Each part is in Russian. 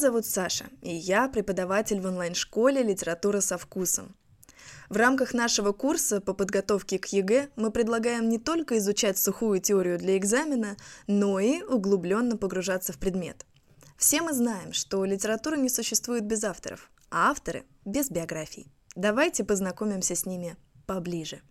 Зовут Саша, и я преподаватель в онлайн-школе «Литература со вкусом». В рамках нашего курса по подготовке к ЕГЭ мы предлагаем не только изучать сухую теорию для экзамена, но и углубленно погружаться в предмет. Все мы знаем, что литература не существует без авторов, а авторы – без биографий. Давайте познакомимся с ними поближе.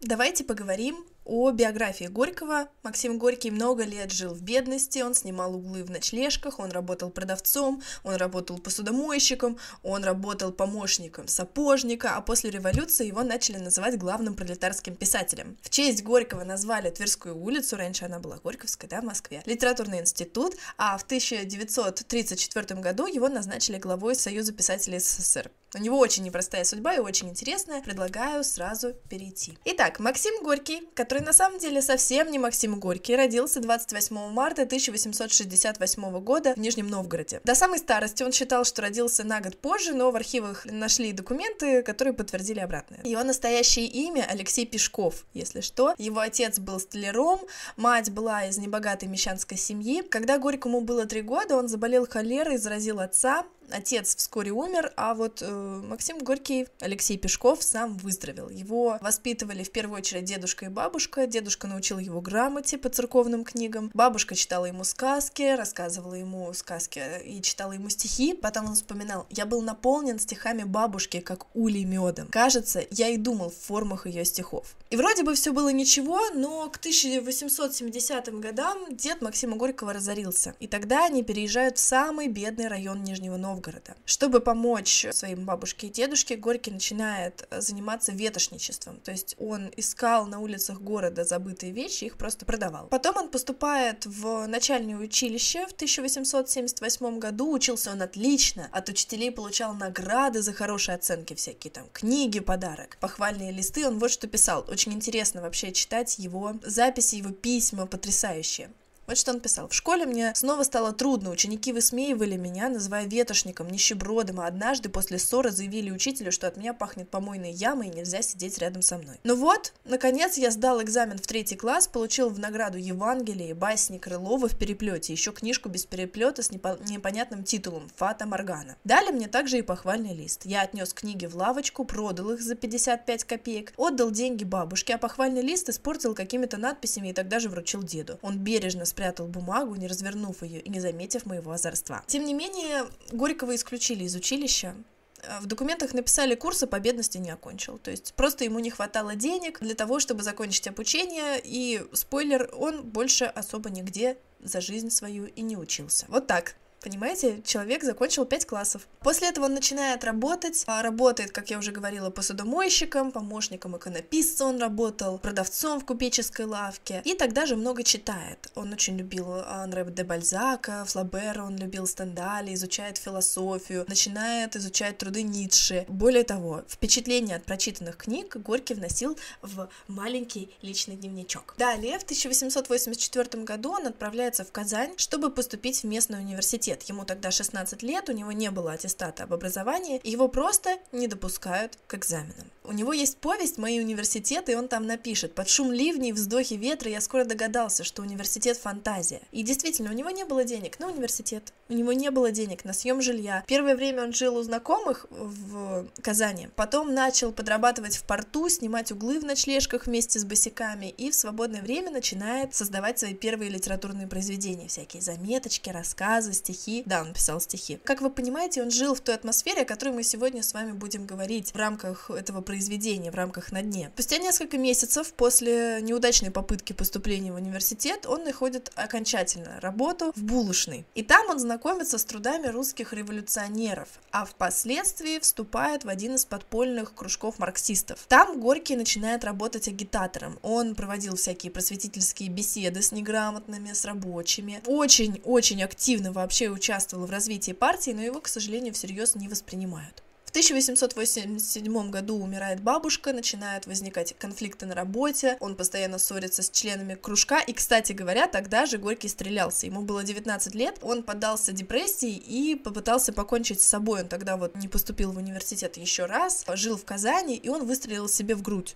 Давайте поговорим о биографии Горького. Максим Горький много лет жил в бедности, он снимал углы в ночлежках, он работал продавцом, он работал посудомойщиком, он работал помощником сапожника, а после революции его начали называть главным пролетарским писателем. В честь Горького назвали Тверскую улицу, раньше она была Горьковская, да, в Москве, литературный институт, а в 1934 году его назначили главой Союза писателей СССР. У него очень непростая судьба и очень интересная, предлагаю сразу перейти. Итак, Максим Горький, который на самом деле совсем не Максим Горький, родился 28 марта 1868 года в Нижнем Новгороде. До самой старости он считал, что родился на год позже, но в архивах нашли документы, которые подтвердили обратное. Его настоящее имя Алексей Пешков, если что. Его отец был столяром, мать была из небогатой мещанской семьи. Когда Горькому было три года, он заболел холерой, заразил отца, Отец вскоре умер, а вот э, Максим Горький, Алексей Пешков сам выздоровел. Его воспитывали в первую очередь дедушка и бабушка. Дедушка научил его грамоте по церковным книгам. Бабушка читала ему сказки, рассказывала ему сказки и читала ему стихи. Потом он вспоминал, я был наполнен стихами бабушки, как улей медом. Кажется, я и думал в формах ее стихов. И вроде бы все было ничего, но к 1870 годам дед Максима Горького разорился. И тогда они переезжают в самый бедный район Нижнего Новгорода Новгорода. Чтобы помочь своим бабушке и дедушке, Горький начинает э, заниматься ветошничеством, то есть он искал на улицах города забытые вещи, их просто продавал. Потом он поступает в начальное училище в 1878 году, учился он отлично, от учителей получал награды за хорошие оценки, всякие там книги, подарок, похвальные листы, он вот что писал. Очень интересно вообще читать его записи, его письма, потрясающие. Вот что он писал. В школе мне снова стало трудно. Ученики высмеивали меня, называя ветошником, нищебродом, а однажды после ссоры заявили учителю, что от меня пахнет помойной ямой и нельзя сидеть рядом со мной. Ну вот, наконец я сдал экзамен в третий класс, получил в награду Евангелие, басни Крылова в переплете, еще книжку без переплета с непо- непонятным титулом «Фата Моргана». Дали мне также и похвальный лист. Я отнес книги в лавочку, продал их за 55 копеек, отдал деньги бабушке, а похвальный лист испортил какими-то надписями и тогда же вручил деду. Он бережно спрятал бумагу, не развернув ее и не заметив моего озорства. Тем не менее, Горького исключили из училища, э, в документах написали курсы по бедности не окончил. То есть просто ему не хватало денег для того, чтобы закончить обучение, и, спойлер, он больше особо нигде за жизнь свою и не учился. Вот так. Понимаете, человек закончил 5 классов. После этого он начинает работать. А работает, как я уже говорила, посудомойщиком, помощником иконописца он работал, продавцом в купеческой лавке. И тогда же много читает. Он очень любил Андре де Бальзака, Флабера, он любил Стендали, изучает философию, начинает изучать труды Ницше. Более того, впечатление от прочитанных книг Горький вносил в маленький личный дневничок. Далее, в 1884 году он отправляется в Казань, чтобы поступить в местный университет университет. Ему тогда 16 лет, у него не было аттестата об образовании, его просто не допускают к экзаменам. У него есть повесть «Мои университеты», и он там напишет «Под шум ливней, вздохи ветра я скоро догадался, что университет – фантазия». И действительно, у него не было денег на университет, у него не было денег на съем жилья. Первое время он жил у знакомых в Казани, потом начал подрабатывать в порту, снимать углы в ночлежках вместе с босиками, и в свободное время начинает создавать свои первые литературные произведения, всякие заметочки, рассказы, стихи. Да, он писал стихи. Как вы понимаете, он жил в той атмосфере, о которой мы сегодня с вами будем говорить в рамках этого произведения, в рамках «На дне». Спустя несколько месяцев после неудачной попытки поступления в университет он находит окончательно работу в булочной. И там он знакомится с трудами русских революционеров, а впоследствии вступает в один из подпольных кружков марксистов. Там Горький начинает работать агитатором. Он проводил всякие просветительские беседы с неграмотными, с рабочими. Очень-очень активно вообще участвовал в развитии партии, но его, к сожалению, всерьез не воспринимают. В 1887 году умирает бабушка, начинают возникать конфликты на работе, он постоянно ссорится с членами кружка, и, кстати говоря, тогда же Горький стрелялся, ему было 19 лет, он поддался депрессии и попытался покончить с собой, он тогда вот не поступил в университет еще раз, жил в Казани, и он выстрелил себе в грудь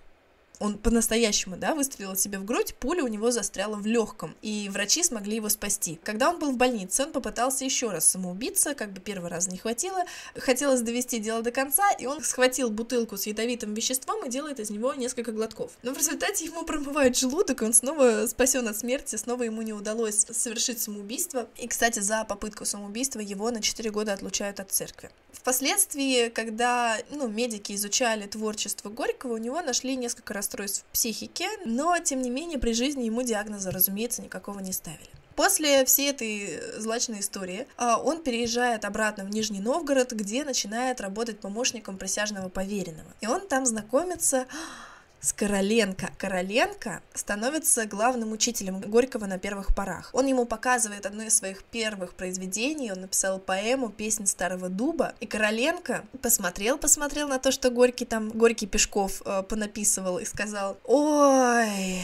Он по-настоящему, да, выстрелил себе в грудь, пуля у него застряла в легком, и врачи смогли его спасти. Когда он был в больнице, он попытался еще раз самоубиться, как бы первый раз не хватило, хотелось довести дело до конца, и он схватил бутылку с ядовитым веществом и делает из него несколько глотков. Но в результате ему промывают желудок, и он снова спасен от смерти, снова ему не удалось совершить самоубийство. И, кстати, за попытку самоубийства его на 4 года отлучают от церкви. Впоследствии, когда ну, медики изучали творчество Горького, у него нашли несколько расстройств психики, но, тем не менее, при жизни ему диагноза, разумеется, никакого не ставили. После всей этой злачной истории а, он переезжает обратно в Нижний Новгород, где начинает работать помощником присяжного поверенного. И он там знакомится с Короленко. Короленко становится главным учителем Горького на первых порах. Он ему показывает одно из своих первых произведений, он написал поэму «Песнь старого дуба», и Короленко посмотрел, посмотрел на то, что Горький там, Горький Пешков э, понаписывал и сказал, ой,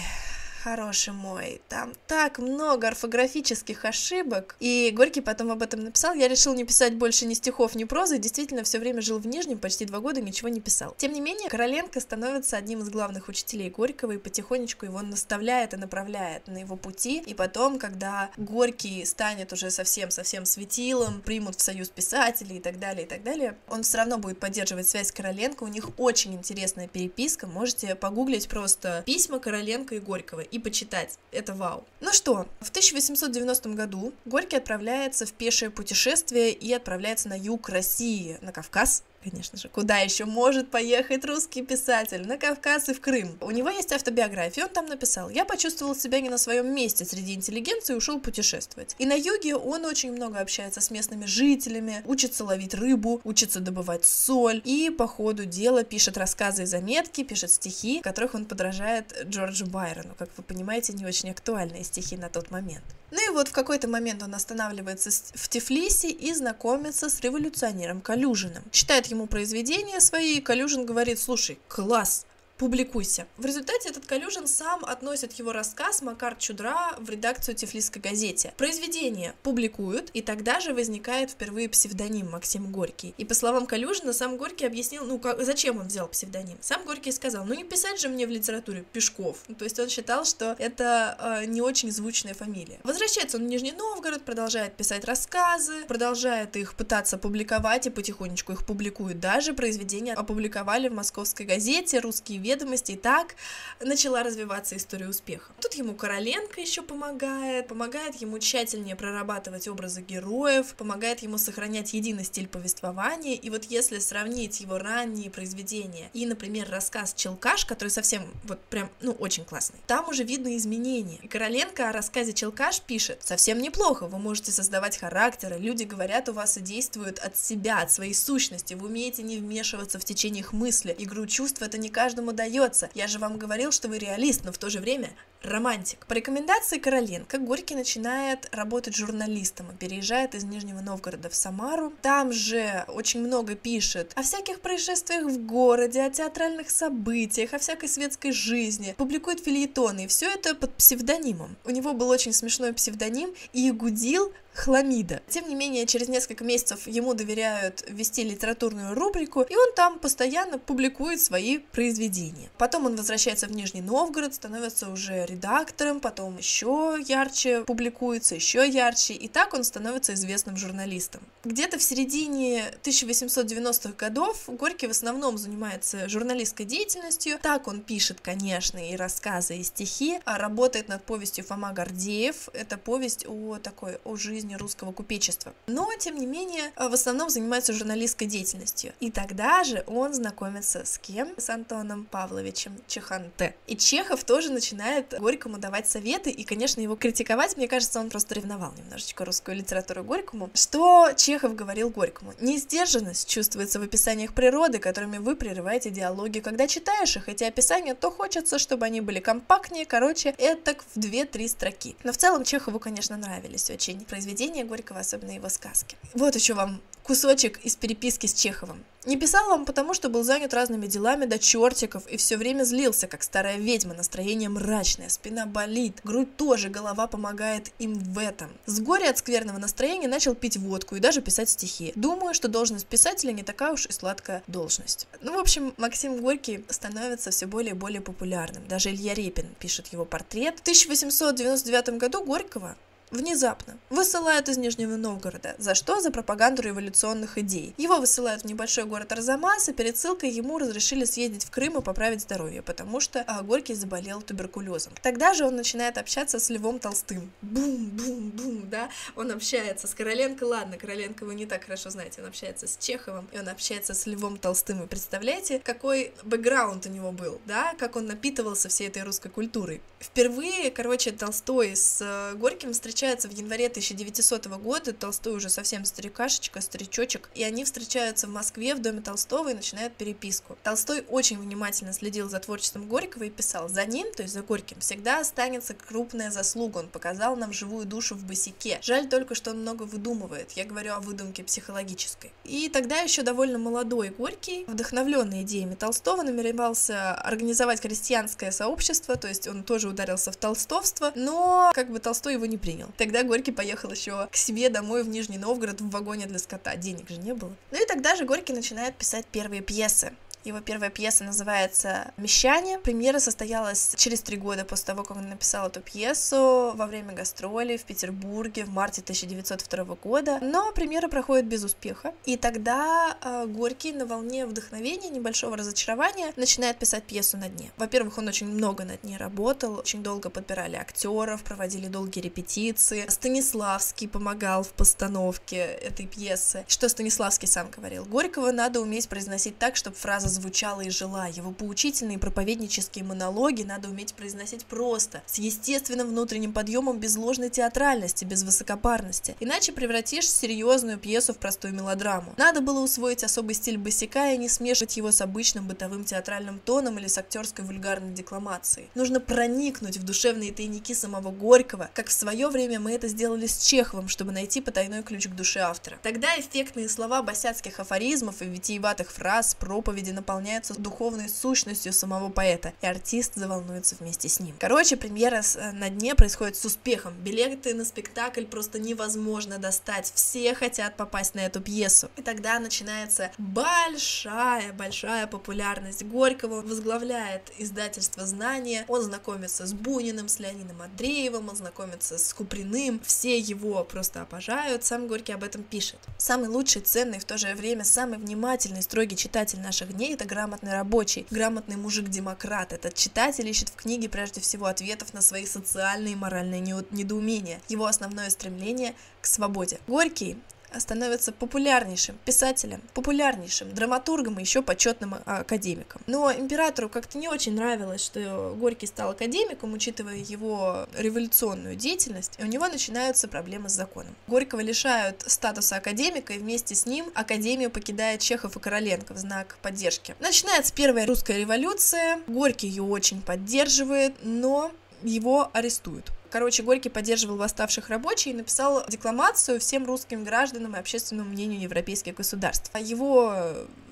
хороший мой, там так много орфографических ошибок. И Горький потом об этом написал. Я решил не писать больше ни стихов, ни прозы, действительно все время жил в Нижнем, почти два года ничего не писал. Тем не менее, Короленко становится одним из главных учителей Горького и потихонечку его наставляет и направляет на его пути. И потом, когда Горький станет уже совсем-совсем светилом, примут в союз писателей и так далее, и так далее, он все равно будет поддерживать связь с Короленко. У них очень интересная переписка. Можете погуглить просто письма Короленко и Горького и почитать. Это вау. Ну что, в 1890 году Горький отправляется в пешее путешествие и отправляется на юг России, на Кавказ, конечно же, куда еще может поехать русский писатель? На Кавказ и в Крым. У него есть автобиография, он там написал, я почувствовал себя не на своем месте среди интеллигенции и ушел путешествовать. И на юге он очень много общается с местными жителями, учится ловить рыбу, учится добывать соль и по ходу дела пишет рассказы и заметки, пишет стихи, в которых он подражает Джорджу Байрону, как вы понимаете, не очень актуальные стихи на тот момент. Ну и вот в какой-то момент он останавливается в Тифлисе и знакомится с революционером Калюжиным. Читает ему произведения свои, и Калюжин говорит, слушай, класс, публикуйся. В результате этот Калюжин сам относит его рассказ Макар Чудра в редакцию Тифлисской газете. Произведение публикуют, и тогда же возникает впервые псевдоним Максим Горький. И по словам Калюжина, сам Горький объяснил, ну как, зачем он взял псевдоним. Сам Горький сказал, ну не писать же мне в литературе Пешков. Ну, то есть он считал, что это э, не очень звучная фамилия. Возвращается он в Нижний Новгород, продолжает писать рассказы, продолжает их пытаться публиковать и потихонечку их публикует. Даже произведения опубликовали в московской газете «Русские ведомости, и так начала развиваться история успеха. Тут ему Короленко еще помогает, помогает ему тщательнее прорабатывать образы героев, помогает ему сохранять единый стиль повествования, и вот если сравнить его ранние произведения и, например, рассказ «Челкаш», который совсем вот прям, ну, очень классный, там уже видно изменения. И Короленко о рассказе «Челкаш» пишет «Совсем неплохо, вы можете создавать характеры, люди говорят у вас и действуют от себя, от своей сущности, вы умеете не вмешиваться в течение их мысли, игру чувств это не каждому удается. Я же вам говорил, что вы реалист, но в то же время романтик. По рекомендации Короленко Горький начинает работать журналистом и переезжает из Нижнего Новгорода в Самару. Там же очень много пишет о всяких происшествиях в городе, о театральных событиях, о всякой светской жизни. Публикует фильетоны, и все это под псевдонимом. У него был очень смешной псевдоним Иегудил Хламида. Тем не менее, через несколько месяцев ему доверяют вести литературную рубрику, и он там постоянно публикует свои произведения. Потом он возвращается в Нижний Новгород, становится уже редактором, потом еще ярче публикуется, еще ярче, и так он становится известным журналистом. Где-то в середине 1890-х годов Горький в основном занимается журналистской деятельностью. Так он пишет, конечно, и рассказы, и стихи, а работает над повестью Фома Гордеев. Это повесть о такой, о жизни русского купечества. Но, тем не менее, в основном занимается журналистской деятельностью. И тогда же он знакомится с кем? С Антоном Павловичем Чеханте. И Чехов тоже начинает Горькому давать советы, и, конечно, его критиковать, мне кажется, он просто ревновал немножечко русскую литературу Горькому. Что Чехов говорил Горькому? Несдержанность чувствуется в описаниях природы, которыми вы прерываете диалоги. Когда читаешь их, эти описания, то хочется, чтобы они были компактнее, короче, это в 2-3 строки. Но в целом Чехову, конечно, нравились очень произведения Горького, особенно его сказки. Вот еще вам кусочек из переписки с Чеховым. Не писал вам потому, что был занят разными делами до чертиков и все время злился, как старая ведьма, настроение мрачное, спина болит, грудь тоже, голова помогает им в этом. С горя от скверного настроения начал пить водку и даже писать стихи. Думаю, что должность писателя не такая уж и сладкая должность. Ну, в общем, Максим Горький становится все более и более популярным. Даже Илья Репин пишет его портрет. В 1899 году Горького внезапно высылают из Нижнего Новгорода. За что? За пропаганду революционных идей. Его высылают в небольшой город Арзамас, и перед ссылкой ему разрешили съездить в Крым и поправить здоровье, потому что а, Горький заболел туберкулезом. Тогда же он начинает общаться с Львом Толстым. Бум-бум-бум, да? Он общается с Короленко, ладно, Короленко вы не так хорошо знаете, он общается с Чеховым, и он общается с Львом Толстым. И представляете, какой бэкграунд у него был, да? Как он напитывался всей этой русской культурой. Впервые, короче, Толстой с э, Горьким встречается встречаются в январе 1900 года, Толстой уже совсем старикашечка, старичочек, и они встречаются в Москве в доме Толстого и начинают переписку. Толстой очень внимательно следил за творчеством Горького и писал, за ним, то есть за Горьким, всегда останется крупная заслуга, он показал нам живую душу в босике. Жаль только, что он много выдумывает, я говорю о выдумке психологической. И тогда еще довольно молодой Горький, вдохновленный идеями Толстого, намеревался организовать крестьянское сообщество, то есть он тоже ударился в толстовство, но как бы Толстой его не принял. Тогда Горький поехал еще к себе домой в Нижний Новгород в вагоне для скота. Денег же не было. Ну и тогда же Горький начинает писать первые пьесы. Его первая пьеса называется «Мещане». Премьера состоялась через три года после того, как он написал эту пьесу во время гастролей в Петербурге в марте 1902 года. Но премьера проходит без успеха. И тогда э, Горький на волне вдохновения, небольшого разочарования начинает писать пьесу на дне. Во-первых, он очень много над ней работал, очень долго подбирали актеров, проводили долгие репетиции. Станиславский помогал в постановке этой пьесы. Что Станиславский сам говорил? Горького надо уметь произносить так, чтобы фраза звучала и жила. Его поучительные проповеднические монологи надо уметь произносить просто, с естественным внутренним подъемом, без ложной театральности, без высокопарности. Иначе превратишь серьезную пьесу в простую мелодраму. Надо было усвоить особый стиль босика и не смешивать его с обычным бытовым театральным тоном или с актерской вульгарной декламацией. Нужно проникнуть в душевные тайники самого Горького, как в свое время мы это сделали с Чеховым, чтобы найти потайной ключ к душе автора. Тогда эффектные слова босяцких афоризмов и витиеватых фраз, проповеди на наполняются духовной сущностью самого поэта, и артист заволнуется вместе с ним. Короче, премьера э, на дне происходит с успехом. Билеты на спектакль просто невозможно достать. Все хотят попасть на эту пьесу. И тогда начинается большая-большая популярность Горького. Возглавляет издательство «Знания». Он знакомится с Буниным, с Леонидом Андреевым, он знакомится с Куприным. Все его просто обожают. Сам Горький об этом пишет. Самый лучший, ценный, в то же время самый внимательный, строгий читатель наших дней это грамотный рабочий, грамотный мужик-демократ. Этот читатель ищет в книге прежде всего ответов на свои социальные и моральные недоумения. Его основное стремление к свободе. Горький становится популярнейшим писателем, популярнейшим драматургом и еще почетным а, академиком. Но императору как-то не очень нравилось, что Горький стал академиком, учитывая его революционную деятельность, и у него начинаются проблемы с законом. Горького лишают статуса академика, и вместе с ним академию покидает Чехов и Короленко в знак поддержки. Начинается первая русская революция, Горький ее очень поддерживает, но его арестуют. Короче, Горький поддерживал восставших рабочих и написал декламацию всем русским гражданам и общественному мнению европейских государств. Его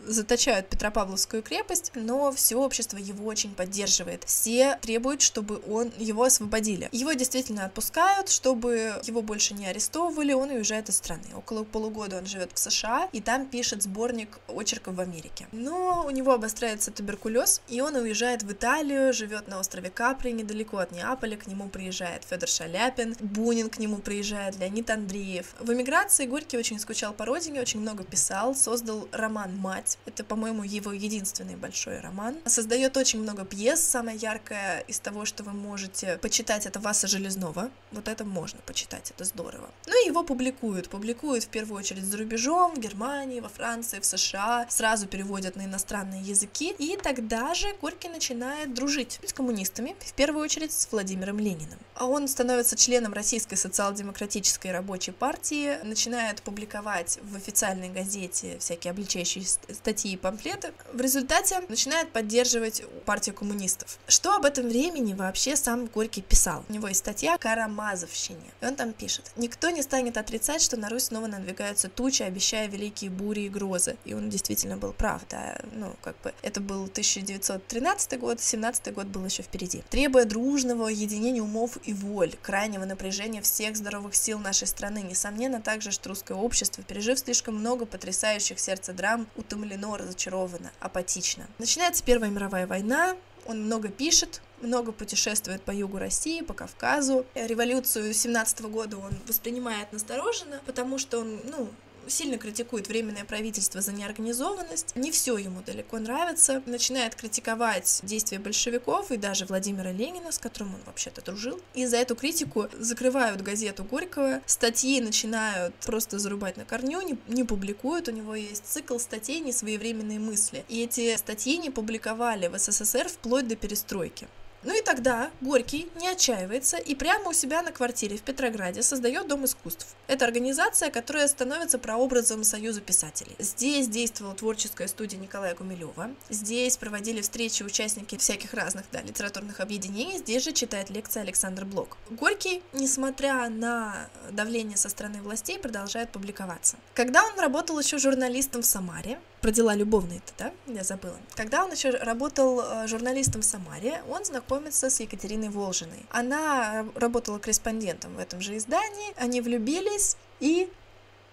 заточают Петропавловскую крепость, но все общество его очень поддерживает. Все требуют, чтобы он его освободили. Его действительно отпускают, чтобы его больше не арестовывали, он уезжает из страны. Около полугода он живет в США и там пишет сборник очерков в Америке. Но у него обостряется туберкулез, и он уезжает в Италию, живет на острове Капри, недалеко от Неаполя, к нему приезжает Федор Шаляпин, Бунин к нему приезжает, Леонид Андреев. В эмиграции Горький очень скучал по родине, очень много писал, создал роман «Мать», это, по-моему, его единственный большой роман. Создает очень много пьес. Самая яркая из того, что вы можете почитать, это Васа Железнова. Вот это можно почитать, это здорово. Ну и его публикуют. Публикуют в первую очередь за рубежом, в Германии, во Франции, в США. Сразу переводят на иностранные языки. И тогда же Горький начинает дружить с коммунистами, в первую очередь с Владимиром Лениным. А он становится членом Российской социал-демократической рабочей партии, начинает публиковать в официальной газете всякие обличающие статьи и памфлеты. В результате начинает поддерживать партию коммунистов. Что об этом времени вообще сам Горький писал? У него есть статья «Карамазовщине». И он там пишет. «Никто не станет отрицать, что на Русь снова надвигаются тучи, обещая великие бури и грозы». И он действительно был прав, да. Ну, как бы, это был 1913 год, 17 год был еще впереди. Требуя дружного единения умов и воль, крайнего напряжения всех здоровых сил нашей страны, несомненно также, что русское общество, пережив слишком много потрясающих сердца драм, утомлено, разочаровано, апатично. Начинается Первая мировая война, он много пишет, много путешествует по югу России, по Кавказу. Революцию 17 года он воспринимает настороженно, потому что он, ну, сильно критикует Временное правительство за неорганизованность, не все ему далеко нравится, начинает критиковать действия большевиков и даже Владимира Ленина, с которым он вообще-то дружил. И за эту критику закрывают газету Горького, статьи начинают просто зарубать на корню, не, не публикуют, у него есть цикл статей «Несвоевременные мысли». И эти статьи не публиковали в СССР вплоть до перестройки. Ну и тогда Горький не отчаивается и прямо у себя на квартире в Петрограде создает Дом искусств. Это организация, которая становится прообразом Союза писателей. Здесь действовала творческая студия Николая Гумилева. Здесь проводили встречи участники всяких разных да, литературных объединений. Здесь же читает лекции Александр Блок. Горький, несмотря на давление со стороны властей, продолжает публиковаться. Когда он работал еще журналистом в Самаре, про дела любовные-то, да? Я забыла. Когда он еще работал э, журналистом в Самаре, он знакомится с Екатериной Волжиной. Она работала корреспондентом в этом же издании, они влюбились и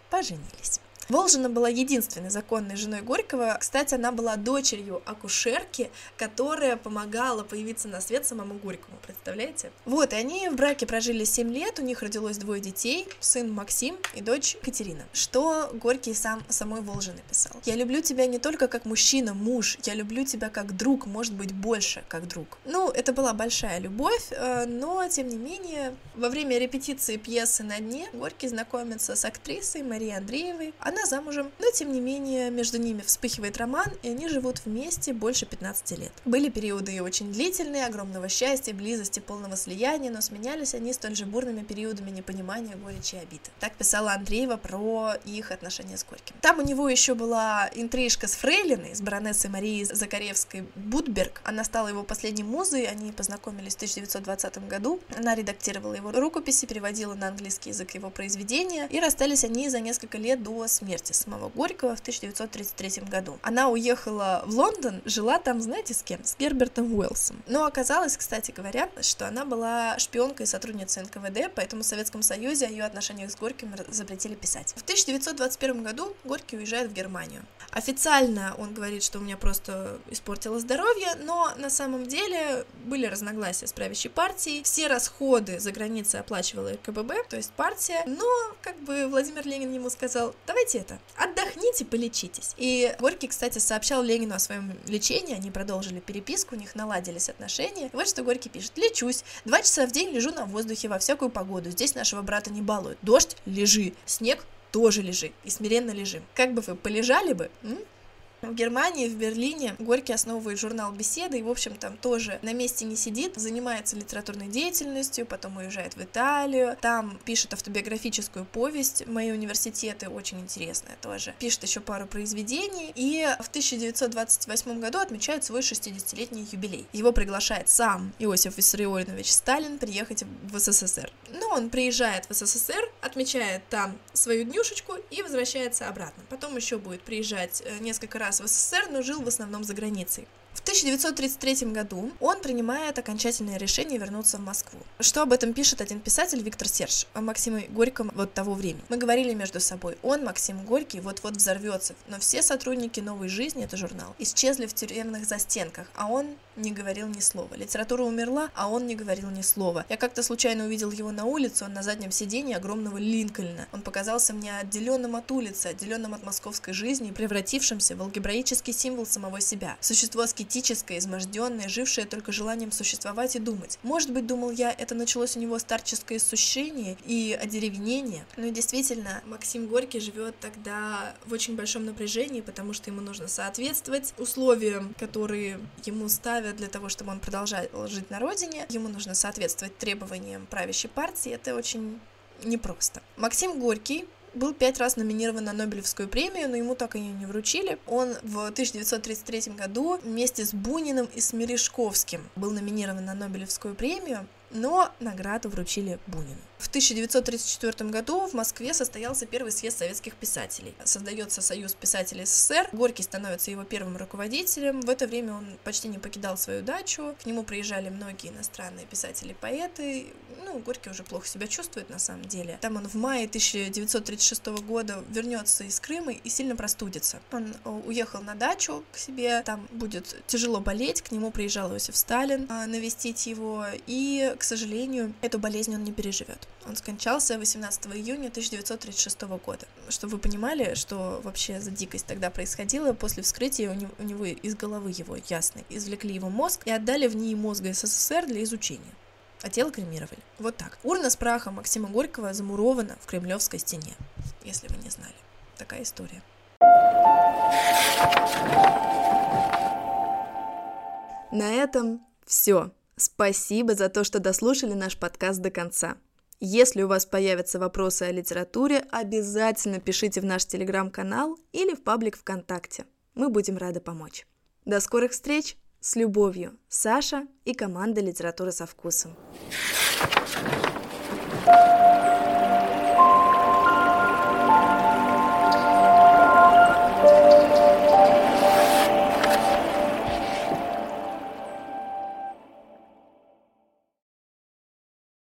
поженились. Волжина была единственной законной женой Горького. Кстати, она была дочерью акушерки, которая помогала появиться на свет самому Горькому, представляете? Вот, и они в браке прожили 7 лет, у них родилось двое детей, сын Максим и дочь Катерина. Что Горький сам самой Волжины писал? «Я люблю тебя не только как мужчина, муж, я люблю тебя как друг, может быть, больше как друг». Ну, это была большая любовь, э, но, тем не менее, во время репетиции пьесы «На дне» Горький знакомится с актрисой Марией Андреевой. Она она замужем, но тем не менее между ними вспыхивает роман, и они живут вместе больше 15 лет. Были периоды очень длительные, огромного счастья, близости, полного слияния, но сменялись они столь же бурными периодами непонимания, горечи и обиды. Так писала Андреева про их отношения с Горьким. Там у него еще была интрижка с Фрейлиной, с баронессой Марией Закаревской Будберг. Она стала его последней музой, они познакомились в 1920 году. Она редактировала его рукописи, переводила на английский язык его произведения, и расстались они за несколько лет до смерти смерти самого Горького в 1933 году. Она уехала в Лондон, жила там, знаете, с кем? С Гербертом Уэллсом. Но оказалось, кстати говоря, что она была шпионкой и сотрудницей НКВД, поэтому в Советском Союзе о ее отношениях с Горьким запретили писать. В 1921 году Горький уезжает в Германию. Официально он говорит, что у меня просто испортило здоровье, но на самом деле были разногласия с правящей партией, все расходы за границей оплачивала РКББ, то есть партия, но как бы Владимир Ленин ему сказал, давайте это. Отдохните, полечитесь. И Горький, кстати, сообщал Ленину о своем лечении, они продолжили переписку, у них наладились отношения. И вот что Горький пишет. Лечусь. Два часа в день лежу на воздухе во всякую погоду. Здесь нашего брата не балуют. Дождь – лежи. Снег – тоже лежи. И смиренно лежим. Как бы вы полежали бы, м? В Германии, в Берлине Горький основывает журнал «Беседы» и, в общем, там тоже на месте не сидит, занимается литературной деятельностью, потом уезжает в Италию, там пишет автобиографическую повесть «Мои университеты», очень интересная тоже. Пишет еще пару произведений, и в 1928 году отмечает свой 60-летний юбилей. Его приглашает сам Иосиф Виссарионович Сталин приехать в СССР. Но он приезжает в СССР, отмечает там свою днюшечку и возвращается обратно. Потом еще будет приезжать э, несколько раз раз в СССР, но жил в основном за границей. В 1933 году он принимает окончательное решение вернуться в Москву. Что об этом пишет один писатель Виктор Серж о Максиме Горьком вот того времени. Мы говорили между собой, он, Максим Горький, вот-вот взорвется, но все сотрудники «Новой жизни» — это журнал, исчезли в тюремных застенках, а он не говорил ни слова. Литература умерла, а он не говорил ни слова. Я как-то случайно увидел его на улице, он на заднем сиденье огромного Линкольна. Он показался мне отделенным от улицы, отделенным от московской жизни превратившимся в алгебраический символ самого себя. Существо аскетическое, изможденное, жившее только желанием существовать и думать. Может быть, думал я, это началось у него старческое иссушение и одеревенение. Но ну действительно, Максим Горький живет тогда в очень большом напряжении, потому что ему нужно соответствовать условиям, которые ему ставят для того, чтобы он продолжал жить на родине. Ему нужно соответствовать требованиям правящей партии. Это очень непросто. Максим Горький был пять раз номинирован на Нобелевскую премию, но ему так и не вручили. Он в 1933 году вместе с Буниным и с Мережковским был номинирован на Нобелевскую премию, но награду вручили Бунину. В 1934 году в Москве состоялся первый съезд советских писателей. Создается Союз писателей СССР. Горький становится его первым руководителем. В это время он почти не покидал свою дачу. К нему приезжали многие иностранные писатели-поэты. Ну, Горький уже плохо себя чувствует на самом деле. Там он в мае 1936 года вернется из Крыма и сильно простудится. Он э, уехал на дачу к себе. Там будет тяжело болеть. К нему приезжал Иосиф Сталин а, навестить его. И, к сожалению, эту болезнь он не переживет. Он скончался 18 июня 1936 года. Чтобы вы понимали, что вообще за дикость тогда происходила, после вскрытия у него, у него из головы его ясно извлекли его мозг и отдали в НИИ мозга СССР для изучения а тело кремировали. Вот так. Урна с прахом Максима Горького замурована в Кремлевской стене, если вы не знали. Такая история. На этом все. Спасибо за то, что дослушали наш подкаст до конца. Если у вас появятся вопросы о литературе, обязательно пишите в наш телеграм-канал или в паблик ВКонтакте. Мы будем рады помочь. До скорых встреч! С любовью, Саша и команда «Литература со вкусом».